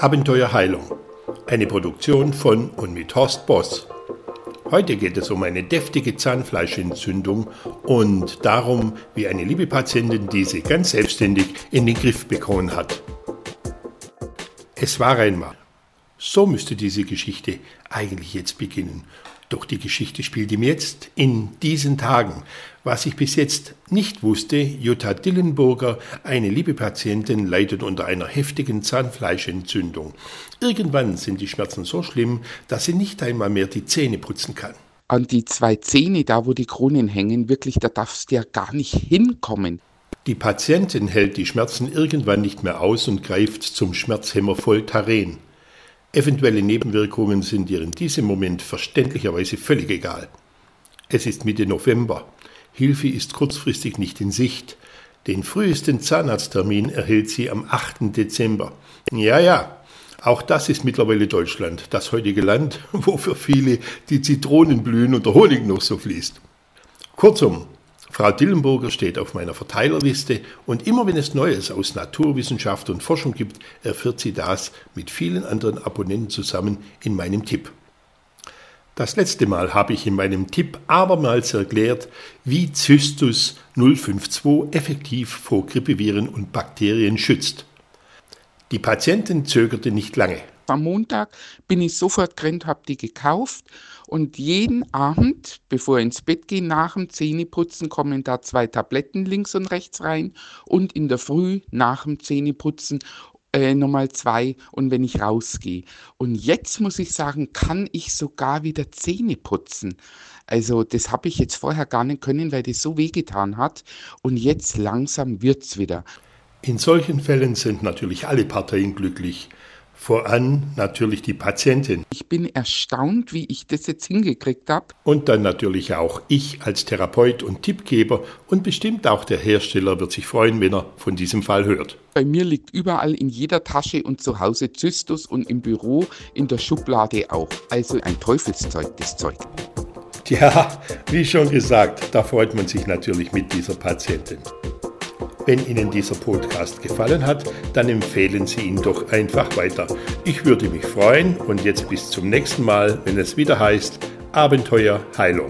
Abenteuer Heilung. Eine Produktion von und mit Horst Boss. Heute geht es um eine deftige Zahnfleischentzündung und darum, wie eine liebe Patientin diese ganz selbstständig in den Griff bekommen hat. Es war einmal. So müsste diese Geschichte eigentlich jetzt beginnen. Doch die Geschichte spielt ihm jetzt, in diesen Tagen. Was ich bis jetzt nicht wusste, Jutta Dillenburger, eine liebe Patientin, leidet unter einer heftigen Zahnfleischentzündung. Irgendwann sind die Schmerzen so schlimm, dass sie nicht einmal mehr die Zähne putzen kann. An die zwei Zähne, da wo die Kronen hängen, wirklich, da darfst du ja gar nicht hinkommen. Die Patientin hält die Schmerzen irgendwann nicht mehr aus und greift zum Schmerzhemmer Voltaren. Eventuelle Nebenwirkungen sind ihr in diesem Moment verständlicherweise völlig egal. Es ist Mitte November. Hilfe ist kurzfristig nicht in Sicht. Den frühesten Zahnarzttermin erhält sie am 8. Dezember. Ja, ja, auch das ist mittlerweile Deutschland, das heutige Land, wo für viele die Zitronen blühen und der Honig noch so fließt. Kurzum, Frau Dillenburger steht auf meiner Verteilerliste und immer wenn es Neues aus Naturwissenschaft und Forschung gibt, erfährt sie das mit vielen anderen Abonnenten zusammen in meinem Tipp. Das letzte Mal habe ich in meinem Tipp abermals erklärt, wie Cystus 052 effektiv vor Grippeviren und Bakterien schützt. Die Patientin zögerte nicht lange. Am Montag bin ich sofort gerannt, habe die gekauft und jeden Abend, bevor ich ins Bett gehe, nach dem Zähneputzen kommen da zwei Tabletten links und rechts rein und in der Früh nach dem Zähneputzen äh, nochmal zwei und wenn ich rausgehe. Und jetzt muss ich sagen, kann ich sogar wieder Zähne putzen. Also das habe ich jetzt vorher gar nicht können, weil das so wehgetan hat. Und jetzt langsam wird es wieder. In solchen Fällen sind natürlich alle Parteien glücklich. Voran natürlich die Patientin. Ich bin erstaunt, wie ich das jetzt hingekriegt habe. Und dann natürlich auch ich als Therapeut und Tippgeber und bestimmt auch der Hersteller wird sich freuen, wenn er von diesem Fall hört. Bei mir liegt überall in jeder Tasche und zu Hause Zystus und im Büro in der Schublade auch. Also ein Teufelszeug, das Zeug. Tja, wie schon gesagt, da freut man sich natürlich mit dieser Patientin. Wenn Ihnen dieser Podcast gefallen hat, dann empfehlen Sie ihn doch einfach weiter. Ich würde mich freuen und jetzt bis zum nächsten Mal, wenn es wieder heißt Abenteuer Heilung.